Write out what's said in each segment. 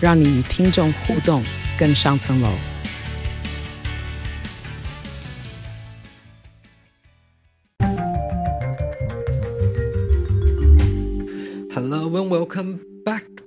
让你与听众互动更上层楼。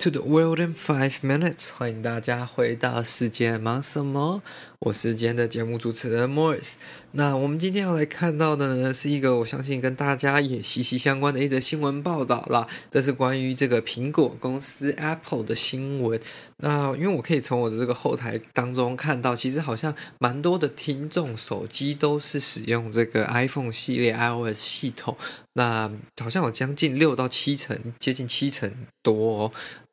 To the world in five minutes。欢迎大家回到世界忙什么？我是今天的节目主持人 Morris。那我们今天要来看到的呢，是一个我相信跟大家也息息相关的一则新闻报道啦。这是关于这个苹果公司 Apple 的新闻。那因为我可以从我的这个后台当中看到，其实好像蛮多的听众手机都是使用这个 iPhone 系列 iOS 系统。那好像有将近六到七成，接近七成多哦。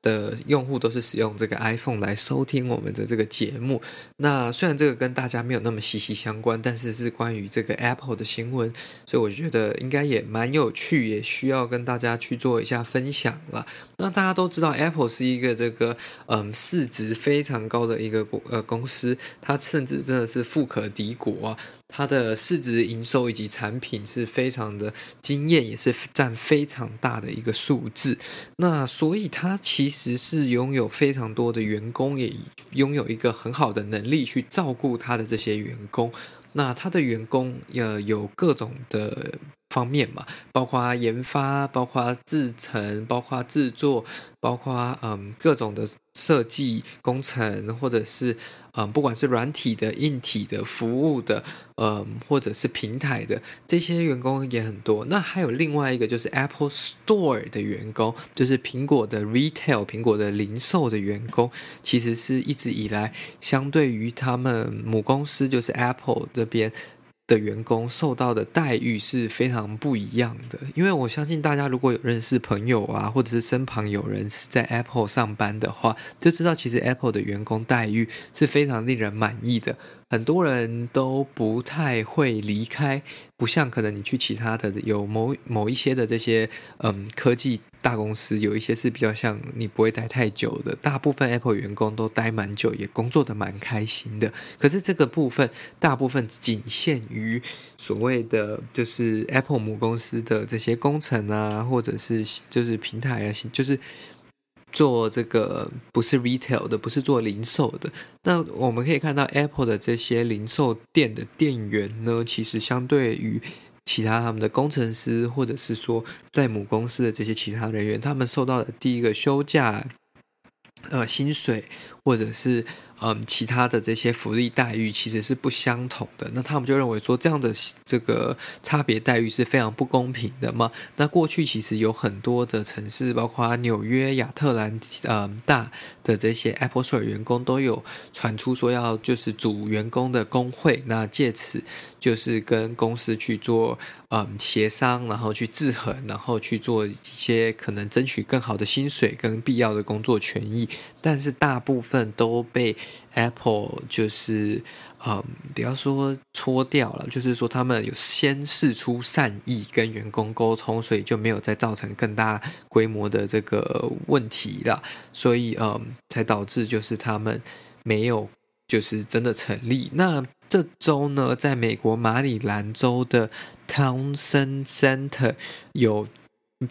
的用户都是使用这个 iPhone 来收听我们的这个节目。那虽然这个跟大家没有那么息息相关，但是是关于这个 Apple 的新闻，所以我觉得应该也蛮有趣，也需要跟大家去做一下分享了。那大家都知道，Apple 是一个这个嗯市值非常高的一个呃公司，它甚至真的是富可敌国啊。它的市值、营收以及产品是非常的惊艳，也是占非常大的一个数字。那所以它其实是拥有非常多的员工，也拥有一个很好的能力去照顾他的这些员工。那他的员工呃有各种的方面嘛，包括研发，包括制成，包括制作，包括嗯各种的。设计工程，或者是嗯，不管是软体的、硬体的、服务的，嗯，或者是平台的，这些员工也很多。那还有另外一个，就是 Apple Store 的员工，就是苹果的 Retail、苹果的零售的员工，其实是一直以来相对于他们母公司，就是 Apple 这边。的员工受到的待遇是非常不一样的，因为我相信大家如果有认识朋友啊，或者是身旁有人是在 Apple 上班的话，就知道其实 Apple 的员工待遇是非常令人满意的。很多人都不太会离开，不像可能你去其他的有某某一些的这些嗯科技大公司，有一些是比较像你不会待太久的。大部分 Apple 员工都待蛮久，也工作的蛮开心的。可是这个部分大部分仅限于所谓的就是 Apple 母公司的这些工程啊，或者是就是平台啊，就是。做这个不是 retail 的，不是做零售的。那我们可以看到 Apple 的这些零售店的店员呢，其实相对于其他他们的工程师，或者是说在母公司的这些其他人员，他们受到的第一个休假。呃，薪水或者是嗯其他的这些福利待遇其实是不相同的。那他们就认为说，这样的这个差别待遇是非常不公平的嘛。那过去其实有很多的城市，包括纽约、亚特兰嗯大的这些 Apple Store 员工都有传出说要就是组员工的工会，那借此就是跟公司去做嗯协商，然后去制衡，然后去做一些可能争取更好的薪水跟必要的工作权益。但是大部分都被 Apple 就是嗯，比方说搓掉了，就是说他们有先试出善意跟员工沟通，所以就没有再造成更大规模的这个问题了，所以嗯，才导致就是他们没有就是真的成立。那这周呢，在美国马里兰州的 Townsend Center 有。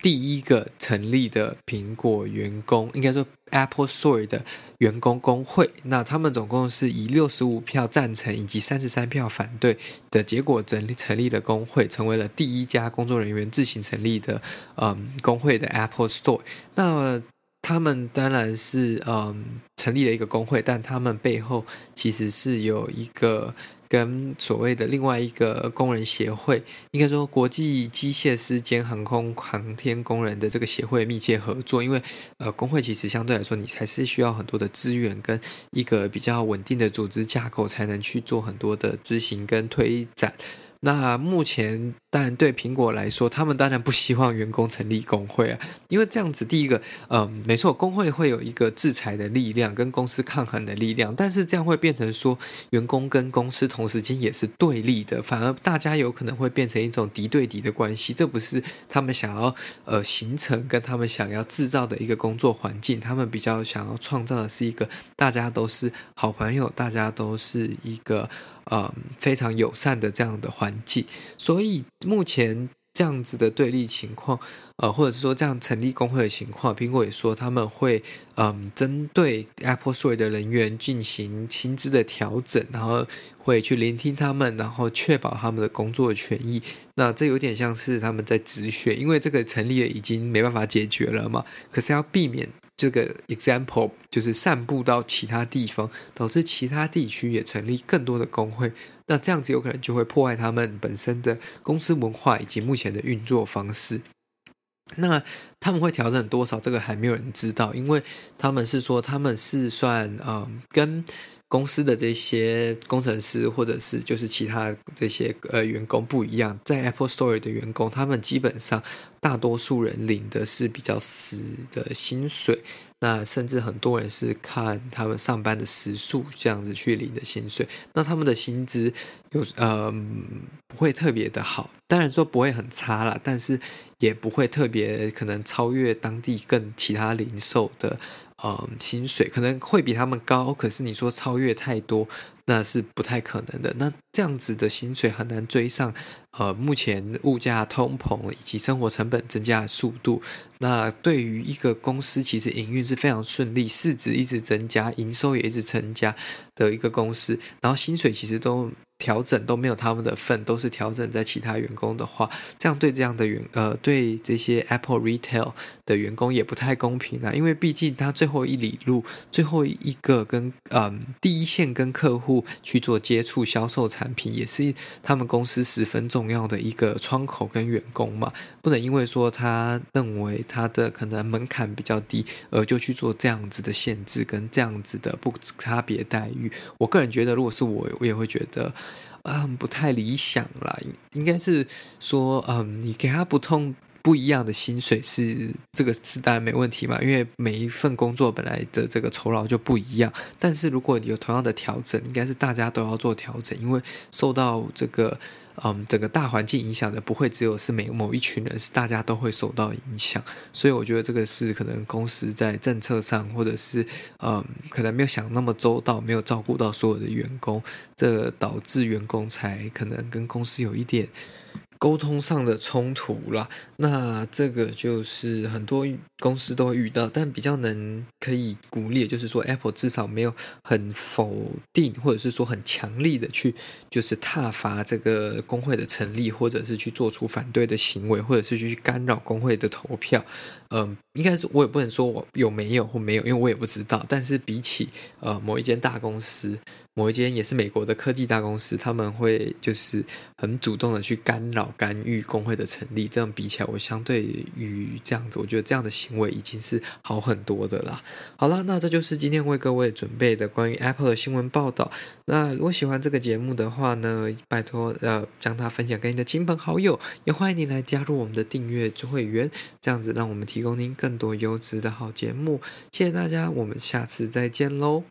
第一个成立的苹果员工，应该说 Apple Store 的员工工会，那他们总共是以六十五票赞成以及三十三票反对的结果，成立成立的工会，成为了第一家工作人员自行成立的嗯工会的 Apple Store。那他们当然是嗯成立了一个工会，但他们背后其实是有一个。跟所谓的另外一个工人协会，应该说国际机械师兼航空航天工人的这个协会密切合作，因为呃工会其实相对来说，你才是需要很多的资源跟一个比较稳定的组织架构，才能去做很多的执行跟推展那目前当然对苹果来说，他们当然不希望员工成立工会啊，因为这样子，第一个，嗯，没错，工会会有一个制裁的力量，跟公司抗衡的力量，但是这样会变成说，员工跟公司同时间也是对立的，反而大家有可能会变成一种敌对敌的关系，这不是他们想要呃形成跟他们想要制造的一个工作环境，他们比较想要创造的是一个大家都是好朋友，大家都是一个。呃，非常友善的这样的环境，所以目前这样子的对立情况，呃，或者是说这样成立工会的情况，苹果也说他们会，嗯、针对 Apple Store 的人员进行薪资的调整，然后会去聆听他们，然后确保他们的工作权益。那这有点像是他们在止血，因为这个成立了已经没办法解决了嘛，可是要避免。这个 example 就是散布到其他地方，导致其他地区也成立更多的工会。那这样子有可能就会破坏他们本身的公司文化以及目前的运作方式。那他们会调整多少？这个还没有人知道，因为他们是说他们是算嗯跟。公司的这些工程师，或者是就是其他这些呃员工不一样，在 Apple Store 的员工，他们基本上大多数人领的是比较死的薪水，那甚至很多人是看他们上班的时数这样子去领的薪水，那他们的薪资有呃不会特别的好，当然说不会很差啦，但是也不会特别可能超越当地更其他零售的。嗯，薪水可能会比他们高，可是你说超越太多，那是不太可能的。那这样子的薪水很难追上，呃，目前物价通膨以及生活成本增加的速度。那对于一个公司，其实营运是非常顺利，市值一直增加，营收也一直增加的一个公司，然后薪水其实都。调整都没有他们的份，都是调整在其他员工的话，这样对这样的员呃，对这些 Apple Retail 的员工也不太公平啊，因为毕竟他最后一里路，最后一个跟嗯、第一线跟客户去做接触销售产品，也是他们公司十分重要的一个窗口跟员工嘛，不能因为说他认为他的可能门槛比较低，而就去做这样子的限制跟这样子的不差别待遇。我个人觉得，如果是我，我也会觉得。嗯，不太理想啦。应该是说，嗯，你给他不同不一样的薪水是这个是当然没问题嘛，因为每一份工作本来的这个酬劳就不一样。但是如果有同样的调整，应该是大家都要做调整，因为受到这个。嗯，整个大环境影响的不会只有是每某一群人，是大家都会受到影响，所以我觉得这个是可能公司在政策上，或者是嗯，可能没有想那么周到，没有照顾到所有的员工，这导致员工才可能跟公司有一点。沟通上的冲突啦，那这个就是很多公司都会遇到，但比较能可以鼓励，就是说 Apple 至少没有很否定，或者是说很强力的去就是挞伐这个工会的成立，或者是去做出反对的行为，或者是去干扰工会的投票。嗯，应该是我也不能说我有没有或没有，因为我也不知道。但是比起呃某一间大公司。某一间也是美国的科技大公司，他们会就是很主动的去干扰、干预工会的成立。这样比起来，我相对于这样子，我觉得这样的行为已经是好很多的啦。好了，那这就是今天为各位准备的关于 Apple 的新闻报道。那如果喜欢这个节目的话呢，拜托呃将它分享给你的亲朋好友，也欢迎你来加入我们的订阅会员，这样子让我们提供您更多优质的好节目。谢谢大家，我们下次再见喽。